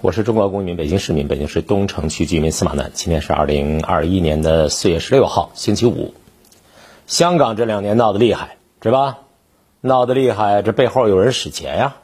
我是中国公民，北京市民，北京市东城区居民司马南。今天是二零二一年的四月十六号，星期五。香港这两年闹得厉害，是吧？闹得厉害，这背后有人使钱呀。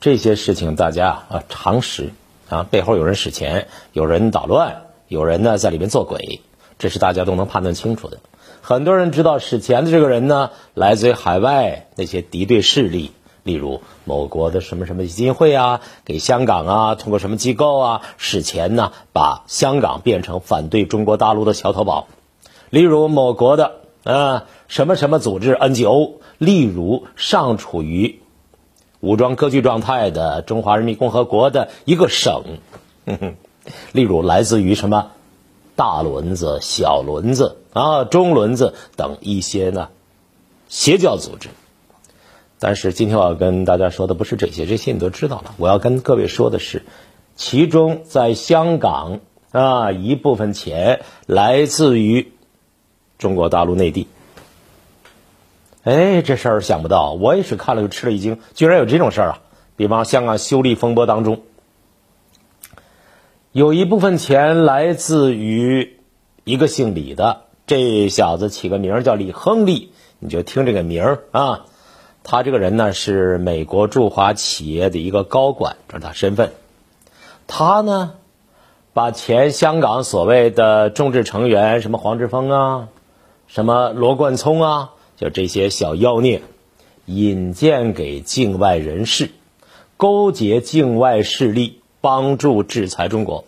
这些事情大家啊常识啊，背后有人使钱，有人捣乱，有人呢在里面做鬼，这是大家都能判断清楚的。很多人知道使钱的这个人呢，来自于海外那些敌对势力。例如某国的什么什么基金会啊，给香港啊，通过什么机构啊使钱呢？把香港变成反对中国大陆的桥头堡。例如某国的啊什么什么组织 NGO，例如尚处于武装割据状态的中华人民共和国的一个省，例如来自于什么大轮子、小轮子啊、中轮子等一些呢邪教组织。但是今天我要跟大家说的不是这些，这些你都知道了。我要跟各位说的是，其中在香港啊一部分钱来自于中国大陆内地。哎，这事儿想不到，我也是看了就吃了一惊，居然有这种事儿啊！比方香港修例风波当中，有一部分钱来自于一个姓李的，这小子起个名叫李亨利，你就听这个名儿啊。他这个人呢是美国驻华企业的一个高管，这是他身份。他呢把前香港所谓的众志成员，什么黄之锋啊，什么罗冠聪啊，就这些小妖孽，引荐给境外人士，勾结境外势力，帮助制裁中国。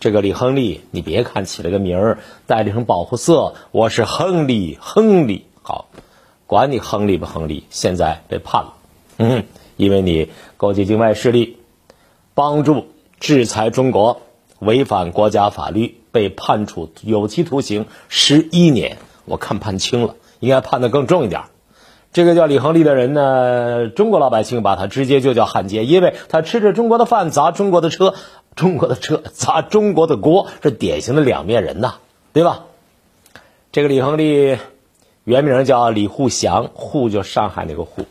这个李亨利，你别看起了个名儿，带了一层保护色，我是亨利，亨利好。管你亨利不亨利，现在被判了，嗯，因为你勾结境外势力，帮助制裁中国，违反国家法律，被判处有期徒刑十一年。我看判轻了，应该判的更重一点。这个叫李亨利的人呢，中国老百姓把他直接就叫汉奸，因为他吃着中国的饭，砸中国的车，中国的车砸中国的锅，是典型的两面人呐，对吧？这个李亨利。原名叫李户祥，户就上海那个户，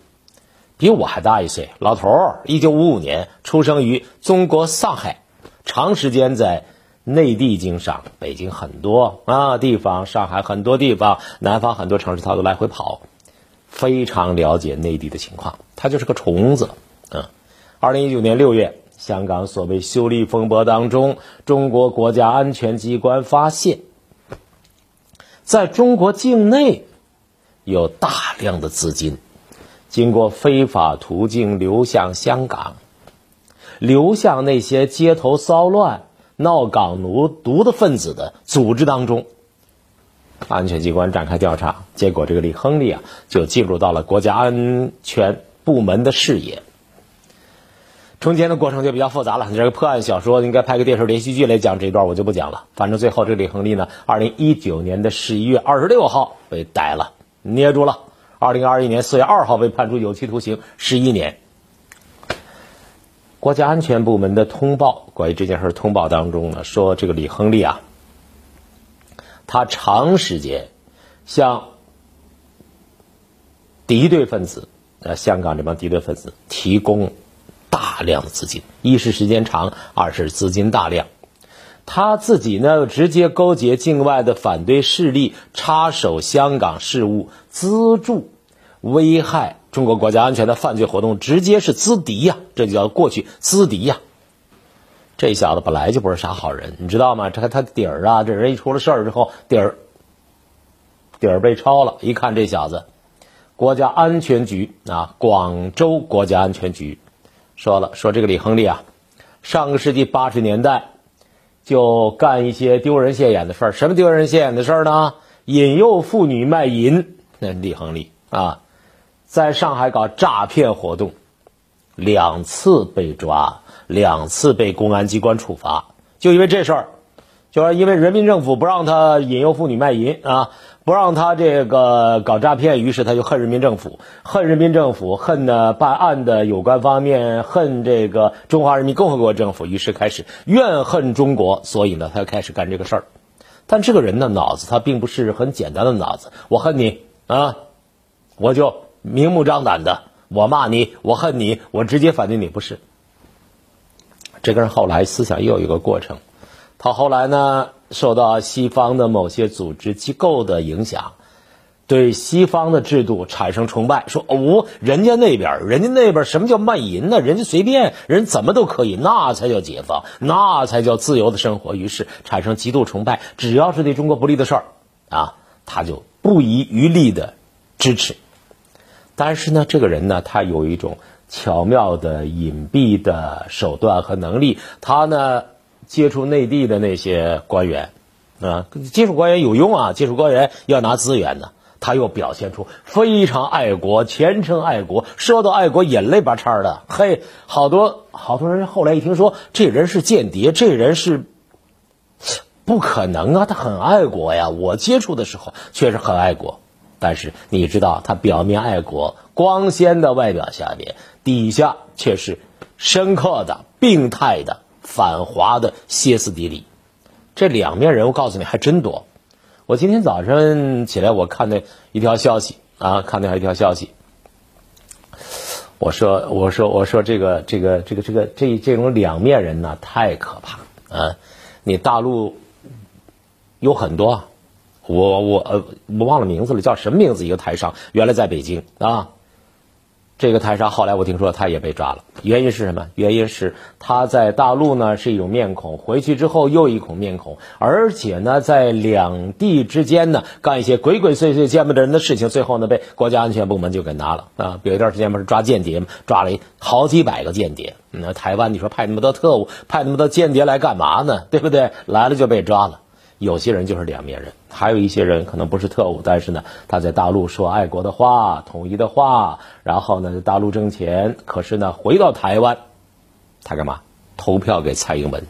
比我还大一岁。老头儿，一九五五年出生于中国上海，长时间在内地经商，北京很多啊地方，上海很多地方，南方很多城市他都来回跑，非常了解内地的情况。他就是个虫子，嗯。二零一九年六月，香港所谓修例风波当中，中国国家安全机关发现，在中国境内。有大量的资金，经过非法途径流向香港，流向那些街头骚乱、闹港奴毒的分子的组织当中。安全机关展开调查，结果这个李亨利啊，就进入到了国家安全部门的视野。中间的过程就比较复杂了，你这个破案小说应该拍个电视连续剧来讲这一段，我就不讲了。反正最后这李亨利呢，二零一九年的十一月二十六号被逮了。捏住了。二零二一年四月二号被判处有期徒刑十一年。国家安全部门的通报，关于这件事通报当中呢，说这个李亨利啊，他长时间向敌对分子，呃，香港这帮敌对分子提供大量的资金，一是时间长，二是资金大量。他自己呢，直接勾结境外的反对势力，插手香港事务，资助危害中国国家安全的犯罪活动，直接是资敌呀！这就叫过去资敌呀。这小子本来就不是啥好人，你知道吗？这他底儿啊，这人一出了事儿之后，底儿底儿被抄了。一看这小子，国家安全局啊，广州国家安全局说了，说这个李亨利啊，上个世纪八十年代。就干一些丢人现眼的事儿，什么丢人现眼的事儿呢？引诱妇女卖淫。那李恒利啊，在上海搞诈骗活动，两次被抓，两次被公安机关处罚，就因为这事儿，就是因为人民政府不让他引诱妇女卖淫啊。不让他这个搞诈骗，于是他就恨人民政府，恨人民政府，恨呢办案的有关方面，恨这个中华人民共和国政府，于是开始怨恨中国，所以呢，他开始干这个事儿。但这个人的，脑子他并不是很简单的脑子，我恨你啊，我就明目张胆的，我骂你，我恨你，我直接反对你，不是。这个人后来思想又有一个过程，他后来呢受到西方的某些组织机构的影响。对西方的制度产生崇拜，说哦，人家那边，人家那边什么叫卖淫呢？人家随便人怎么都可以，那才叫解放，那才叫自由的生活。于是产生极度崇拜，只要是对中国不利的事儿，啊，他就不遗余力的支持。但是呢，这个人呢，他有一种巧妙的隐蔽的手段和能力，他呢接触内地的那些官员，啊，接触官员有用啊，接触官员要拿资源呢。他又表现出非常爱国、虔诚爱国，说到爱国眼泪巴叉的。嘿，好多好多人后来一听说这人是间谍，这人是不可能啊，他很爱国呀。我接触的时候确实很爱国，但是你知道，他表面爱国、光鲜的外表下面，底下却是深刻的、病态的、反华的歇斯底里。这两面人，我告诉你还真多。我今天早晨起来，我看那一条消息啊，看那一条消息。我说，我说，我说，这个，这个，这个，这个，这这种两面人呢，太可怕啊！你大陆有很多，我我呃，我忘了名字了，叫什么名字？一个台商，原来在北京啊。这个台商后来我听说他也被抓了，原因是什么？原因是他在大陆呢是一种面孔，回去之后又一孔面孔，而且呢在两地之间呢干一些鬼鬼祟祟、见不得人的事情，最后呢被国家安全部门就给拿了啊！有一段时间不是抓间谍吗？抓了好几百个间谍。那台湾你说派那么多特务、派那么多间谍来干嘛呢？对不对？来了就被抓了。有些人就是两面人，还有一些人可能不是特务，但是呢，他在大陆说爱国的话、统一的话，然后呢，在大陆挣钱，可是呢，回到台湾，他干嘛？投票给蔡英文。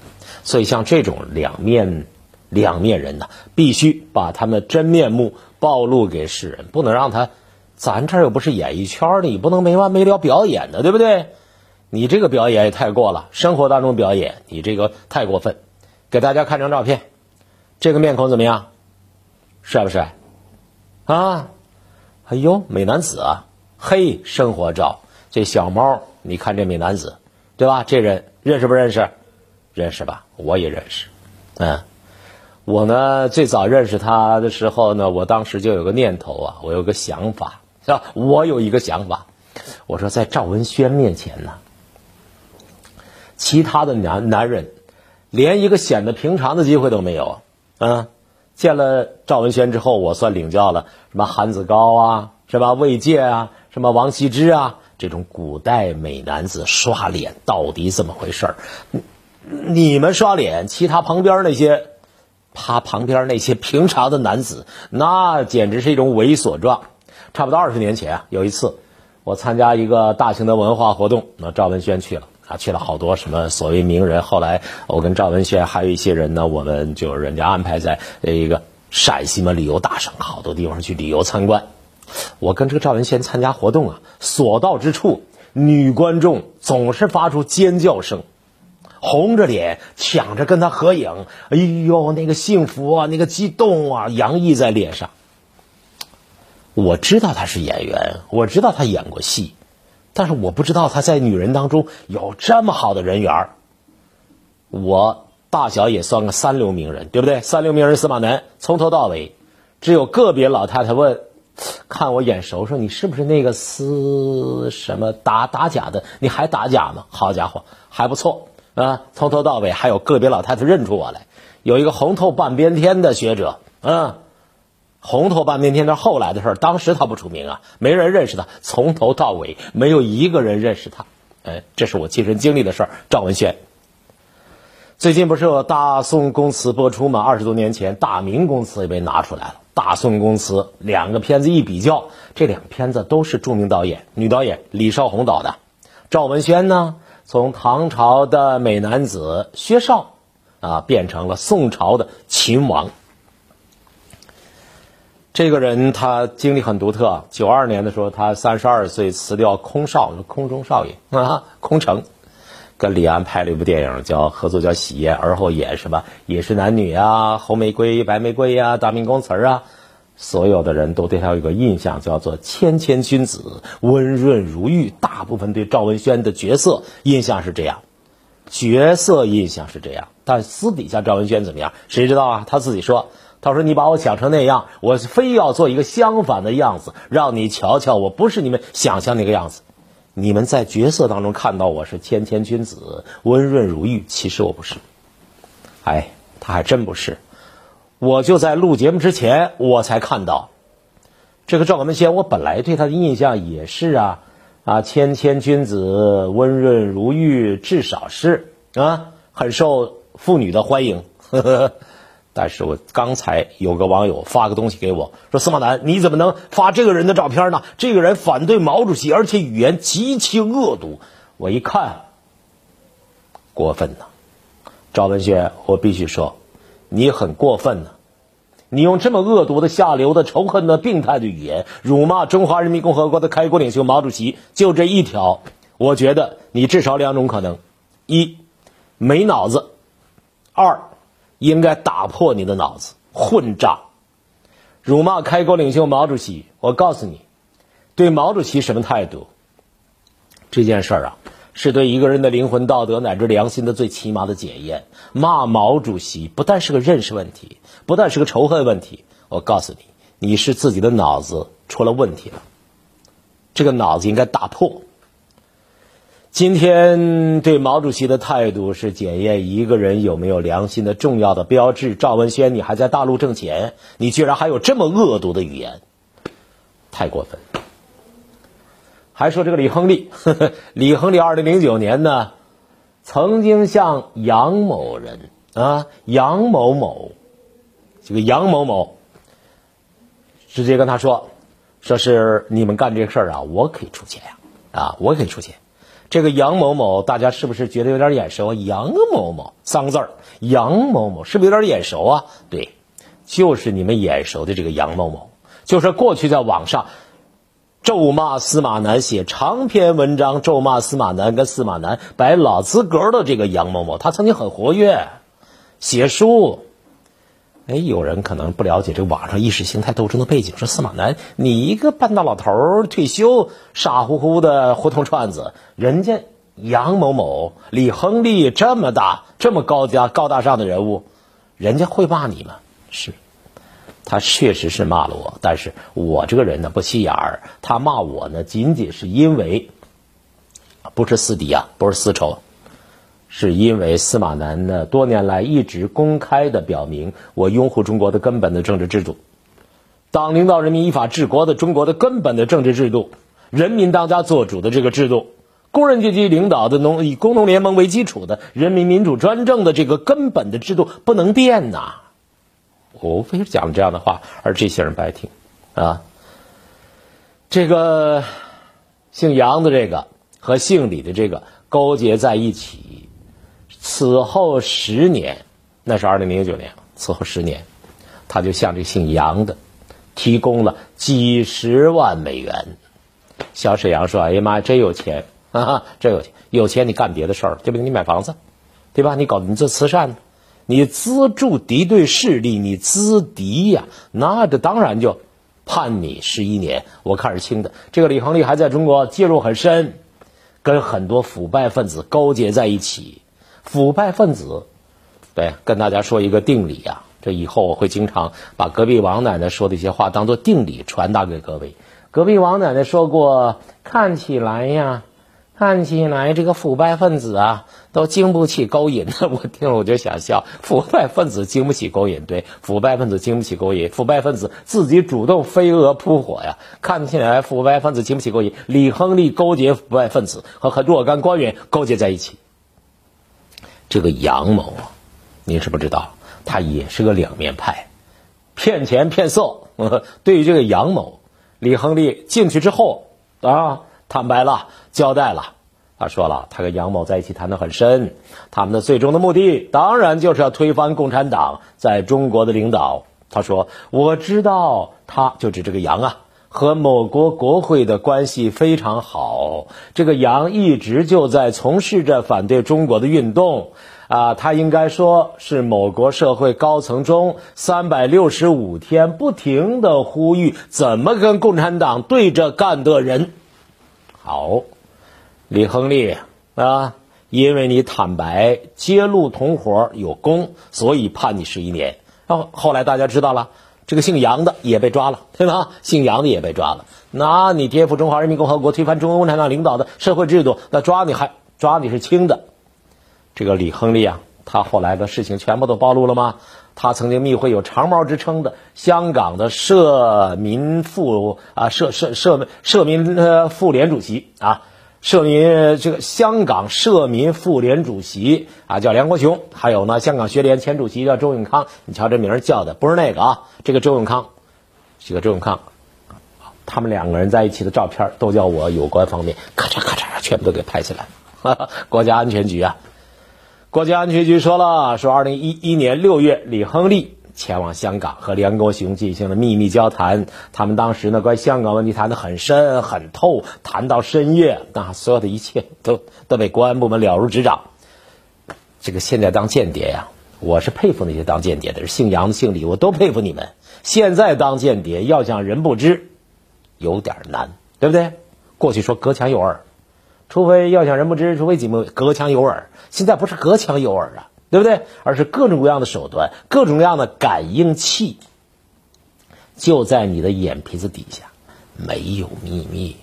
所以像这种两面两面人呢，必须把他们真面目暴露给世人，不能让他，咱这又不是演艺圈的，你不能没完没了表演的，对不对？你这个表演也太过了，生活当中表演，你这个太过分。给大家看张照片。这个面孔怎么样？帅不帅？啊，哎呦，美男子啊！嘿，生活照，这小猫，你看这美男子，对吧？这人认识不认识？认识吧？我也认识。嗯，我呢，最早认识他的时候呢，我当时就有个念头啊，我有个想法，是吧？我有一个想法，我说在赵文轩面前呢，其他的男男人连一个显得平常的机会都没有。嗯，见了赵文轩之后，我算领教了什么韩子高啊，是吧？魏界啊，什么王羲之啊，这种古代美男子刷脸到底怎么回事儿？你们刷脸，其他旁边那些，他旁边那些平常的男子，那简直是一种猥琐状。差不多二十年前啊，有一次我参加一个大型的文化活动，那赵文轩去了。啊，去了好多什么所谓名人。后来我跟赵文轩还有一些人呢，我们就人家安排在一个陕西嘛旅游大省，好多地方去旅游参观。我跟这个赵文轩参加活动啊，所到之处，女观众总是发出尖叫声，红着脸抢着跟他合影。哎呦，那个幸福啊，那个激动啊，洋溢在脸上。我知道他是演员，我知道他演过戏。但是我不知道他在女人当中有这么好的人缘儿我大小也算个三流名人，对不对？三流名人司马南，从头到尾，只有个别老太太问，看我眼熟，说你是不是那个司什么打打假的？你还打假吗？好家伙，还不错啊！从头到尾还有个别老太太认出我来，有一个红透半边天的学者，嗯。红头半边天是后来的事儿，当时他不出名啊，没人认识他，从头到尾没有一个人认识他。哎，这是我亲身经历的事儿。赵文轩，最近不是有《大宋宫词》播出吗？二十多年前，《大明宫词》也被拿出来了，《大宋宫词》两个片子一比较，这两片子都是著名导演，女导演李少红导的。赵文轩呢，从唐朝的美男子薛绍，啊，变成了宋朝的秦王。这个人他经历很独特。九二年的时候，他三十二岁辞掉空少，空中少爷啊，空城，跟李安拍了一部电影，叫合作叫《喜宴》，而后演什么也是男女啊，红玫瑰、白玫瑰呀，大明宫词啊，所有的人都对他有个印象，叫做谦谦君子，温润如玉。大部分对赵文轩的角色印象是这样。角色印象是这样，但私底下赵文轩怎么样？谁知道啊？他自己说：“他说你把我想成那样，我非要做一个相反的样子，让你瞧瞧，我不是你们想象那个样子。你们在角色当中看到我是谦谦君子、温润如玉，其实我不是。哎，他还真不是。我就在录节目之前，我才看到这个赵文轩。我本来对他的印象也是啊。”啊，谦谦君子，温润如玉，至少是啊，很受妇女的欢迎。呵 呵但是我刚才有个网友发个东西给我，说司马南，你怎么能发这个人的照片呢？这个人反对毛主席，而且语言极其恶毒。我一看，过分呐，赵文轩，我必须说，你很过分呐。你用这么恶毒的、下流的、仇恨的、病态的语言辱骂中华人民共和国的开国领袖毛主席，就这一条，我觉得你至少两种可能：一，没脑子；二，应该打破你的脑子，混账！辱骂开国领袖毛主席，我告诉你，对毛主席什么态度？这件事儿啊。是对一个人的灵魂、道德乃至良心的最起码的检验。骂毛主席不但是个认识问题，不但是个仇恨问题。我告诉你，你是自己的脑子出了问题了。这个脑子应该打破。今天对毛主席的态度是检验一个人有没有良心的重要的标志。赵文轩，你还在大陆挣钱，你居然还有这么恶毒的语言，太过分。还说这个李亨利，李亨利二零零九年呢，曾经向杨某人啊，杨某某，这个杨某某，直接跟他说，说是你们干这事儿啊，我可以出钱呀，啊，我可以出钱。这个杨某某，大家是不是觉得有点眼熟？杨某某三个字儿，杨某某是不是有点眼熟啊？对，就是你们眼熟的这个杨某某，就是过去在网上。咒骂司马南，写长篇文章咒骂司马南，跟司马南摆老资格的这个杨某某，他曾经很活跃，写书。哎，有人可能不了解这网上意识形态斗争的背景，说司马南，你一个半大老头退休，傻乎乎的胡同串子，人家杨某某、李亨利这么大、这么高家、高大上的人物，人家会骂你吗？是。他确实是骂了我，但是我这个人呢不起眼儿。他骂我呢，仅仅是因为不是私敌啊，不是私仇，是因为司马南呢多年来一直公开的表明，我拥护中国的根本的政治制度，党领导人民依法治国的中国的根本的政治制度，人民当家作主的这个制度，工人阶级领导的农以工农联盟为基础的人民民主专政的这个根本的制度不能变呐。我无非是讲了这样的话，而这些人不爱听，啊，这个姓杨的这个和姓李的这个勾结在一起，此后十年，那是二零零九年，此后十年，他就向这姓杨的提供了几十万美元。小沈阳说：“哎呀妈呀，真有钱啊，真有钱！有钱你干别的事儿，对不对？你买房子，对吧？你搞你做慈善。”你资助敌对势力，你资敌呀，那这当然就判你十一年。我看是轻的。这个李亨利还在中国介入很深，跟很多腐败分子勾结在一起。腐败分子，对，跟大家说一个定理啊，这以后我会经常把隔壁王奶奶说的一些话当做定理传达给各位。隔壁王奶奶说过，看起来呀。看起来这个腐败分子啊，都经不起勾引。我听了我就想笑。腐败分子经不起勾引，对，腐败分子经不起勾引。腐败分子自己主动飞蛾扑火呀。看起来腐败分子经不起勾引。李亨利勾结腐败分子，和很若干官员勾结在一起。这个杨某啊，您是不知道，他也是个两面派，骗钱骗色。对于这个杨某，李亨利进去之后啊。坦白了，交代了，他说了，他跟杨某在一起谈得很深，他们的最终的目的当然就是要推翻共产党在中国的领导。他说，我知道，他就指这个杨啊，和某国国会的关系非常好。这个杨一直就在从事着反对中国的运动，啊，他应该说是某国社会高层中三百六十五天不停的呼吁怎么跟共产党对着干的人。好，李亨利啊，因为你坦白揭露同伙有功，所以判你十一年。然后后来大家知道了，这个姓杨的也被抓了，对吧？姓杨的也被抓了。那你颠覆中华人民共和国，推翻中国共产党领导的社会制度，那抓你还抓你是轻的。这个李亨利啊，他后来的事情全部都暴露了吗？他曾经密会有长毛之称的香港的社民妇啊社社社社民呃妇联主席啊。社民这个香港社民妇联主席啊，叫梁国雄，还有呢，香港学联前主席叫周永康。你瞧这名儿叫的不是那个啊，这个周永康，这个周永康，他们两个人在一起的照片都叫我有关方面咔嚓咔嚓全部都给拍起来。国家安全局啊，国家安全局说了，说二零一一年六月，李亨利。前往香港和梁国雄进行了秘密交谈，他们当时呢，关于香港问题谈得很深很透，谈到深夜，那所有的一切都都被公安部门了如指掌。这个现在当间谍呀，我是佩服那些当间谍的，是姓杨的、姓李，我都佩服你们。现在当间谍要想人不知，有点难，对不对？过去说隔墙有耳，除非要想人不知，除非几幕隔墙有耳，现在不是隔墙有耳啊。对不对？而是各种各样的手段，各种各样的感应器，就在你的眼皮子底下，没有秘密，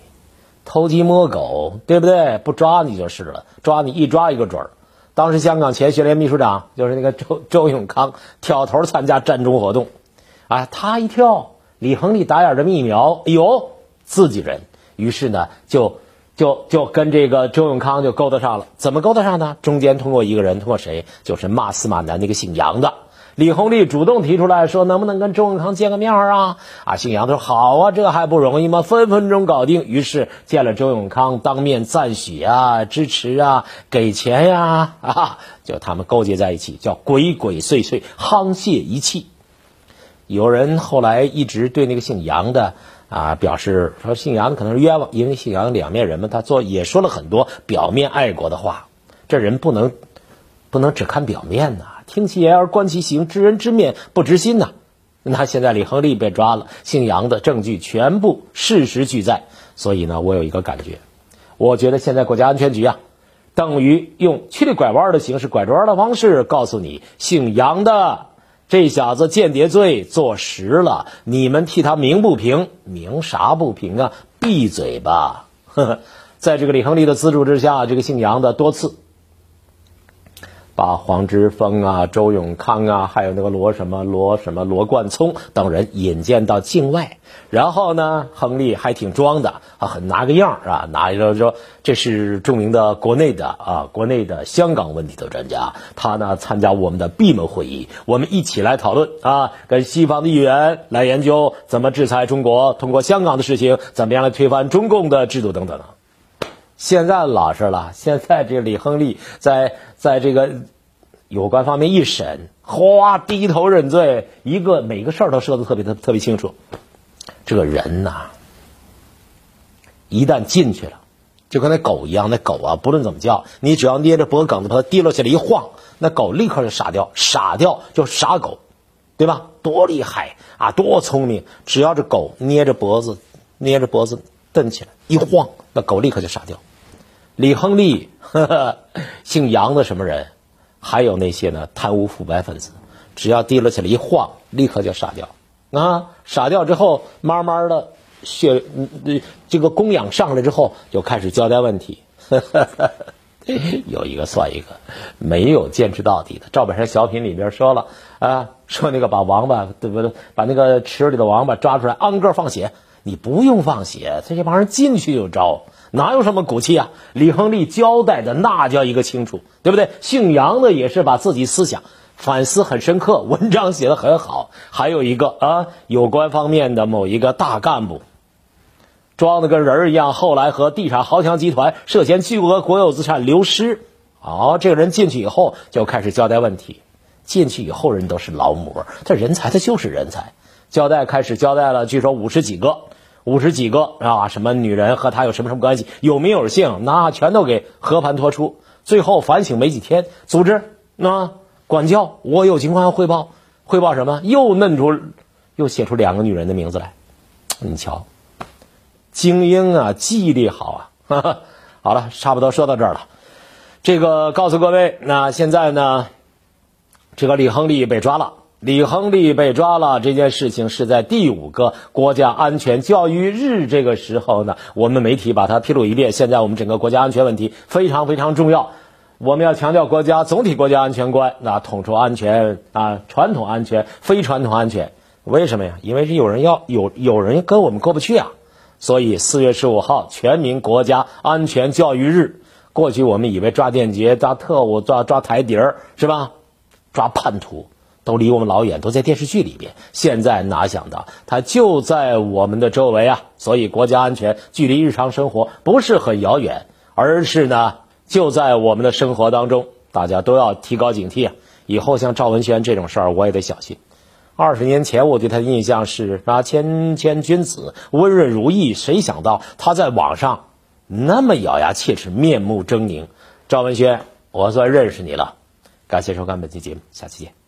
偷鸡摸狗，对不对？不抓你就是了，抓你一抓一个准儿。当时香港前学联秘书长就是那个周周永康挑头参加战中活动，啊，他一跳，李恒利打眼的密瞄，哎呦，自己人，于是呢就。就就跟这个周永康就勾搭上了，怎么勾搭上呢？中间通过一个人，通过谁？就是骂司马南那个姓杨的李鸿利主动提出来说，能不能跟周永康见个面啊？啊，姓杨的说好啊，这还不容易吗？分分钟搞定。于是见了周永康，当面赞许啊，支持啊，给钱呀，啊，就他们勾结在一起，叫鬼鬼祟祟，沆瀣一气。有人后来一直对那个姓杨的。啊，表示说姓杨的可能是冤枉，因为姓杨两面人嘛，他做也说了很多表面爱国的话。这人不能不能只看表面呐，听其言而观其行，知人知面不知心呐。那现在李亨利被抓了，姓杨的证据全部事实俱在，所以呢，我有一个感觉，我觉得现在国家安全局啊，等于用曲里拐弯的形式、拐着弯的方式告诉你，姓杨的。这小子间谍罪坐实了，你们替他鸣不平，鸣啥不平啊？闭嘴吧！呵呵，在这个李亨利的资助之下，这个姓杨的多次。啊黄之锋啊、周永康啊，还有那个罗什么罗什么罗冠聪等人引荐到境外，然后呢，亨利还挺装的啊，很拿个样啊，拿一个说这是著名的国内的啊，国内的香港问题的专家，他呢参加我们的闭门会议，我们一起来讨论啊，跟西方的议员来研究怎么制裁中国，通过香港的事情怎么样来推翻中共的制度等等。现在老实了，现在这李亨利在在这个有关方面一审，哗低头认罪，一个每个事儿都说的特别的特别清楚。这个人呐，一旦进去了，就跟那狗一样，那狗啊，不论怎么叫，你只要捏着脖梗子把它提溜起来一晃，那狗立刻就傻掉，傻掉就傻狗，对吧？多厉害啊，多聪明！只要这狗捏着脖子，捏着脖子蹬起来一晃，那狗立刻就傻掉。李亨利，呵呵，姓杨的什么人？还有那些呢贪污腐败分子，只要提溜起来一晃，立刻就傻掉。啊，傻掉之后，慢慢的血，这个供养上来之后，就开始交代问题。呵呵呵 有一个算一个，没有坚持到底的。赵本山小品里边说了啊，说那个把王八对不对？把那个池里的王八抓出来，昂个放血，你不用放血，这些帮人进去就招。哪有什么骨气啊？李亨利交代的那叫一个清楚，对不对？姓杨的也是把自己思想反思很深刻，文章写的很好。还有一个啊，有关方面的某一个大干部，装的跟人一样，后来和地产豪强集团涉嫌巨额国有资产流失。哦，这个人进去以后就开始交代问题。进去以后人都是劳模，这人才他就是人才。交代开始交代了，据说五十几个。五十几个啊，什么女人和他有什么什么关系？有名有姓，那全都给和盘托出。最后反省没几天，组织那管教，我有情况要汇报，汇报什么？又弄出，又写出两个女人的名字来。你瞧，精英啊，记忆力好啊。哈 哈好了，差不多说到这儿了。这个告诉各位，那现在呢，这个李亨利被抓了。李亨利被抓了，这件事情是在第五个国家安全教育日这个时候呢，我们媒体把它披露一遍。现在我们整个国家安全问题非常非常重要，我们要强调国家总体国家安全观，那统筹安全啊，传统安全、非传统安全。为什么呀？因为是有人要有有人跟我们过不去啊，所以四月十五号全民国家安全教育日。过去我们以为抓间谍、抓特务、抓抓台底儿是吧？抓叛徒。都离我们老远，都在电视剧里边。现在哪想到，它就在我们的周围啊！所以国家安全距离日常生活不是很遥远，而是呢就在我们的生活当中。大家都要提高警惕啊！以后像赵文轩这种事儿，我也得小心。二十年前我对他的印象是啊，谦谦君子，温润如玉。谁想到他在网上那么咬牙切齿、面目狰狞？赵文轩，我算认识你了。感谢收看本期节目，下期见。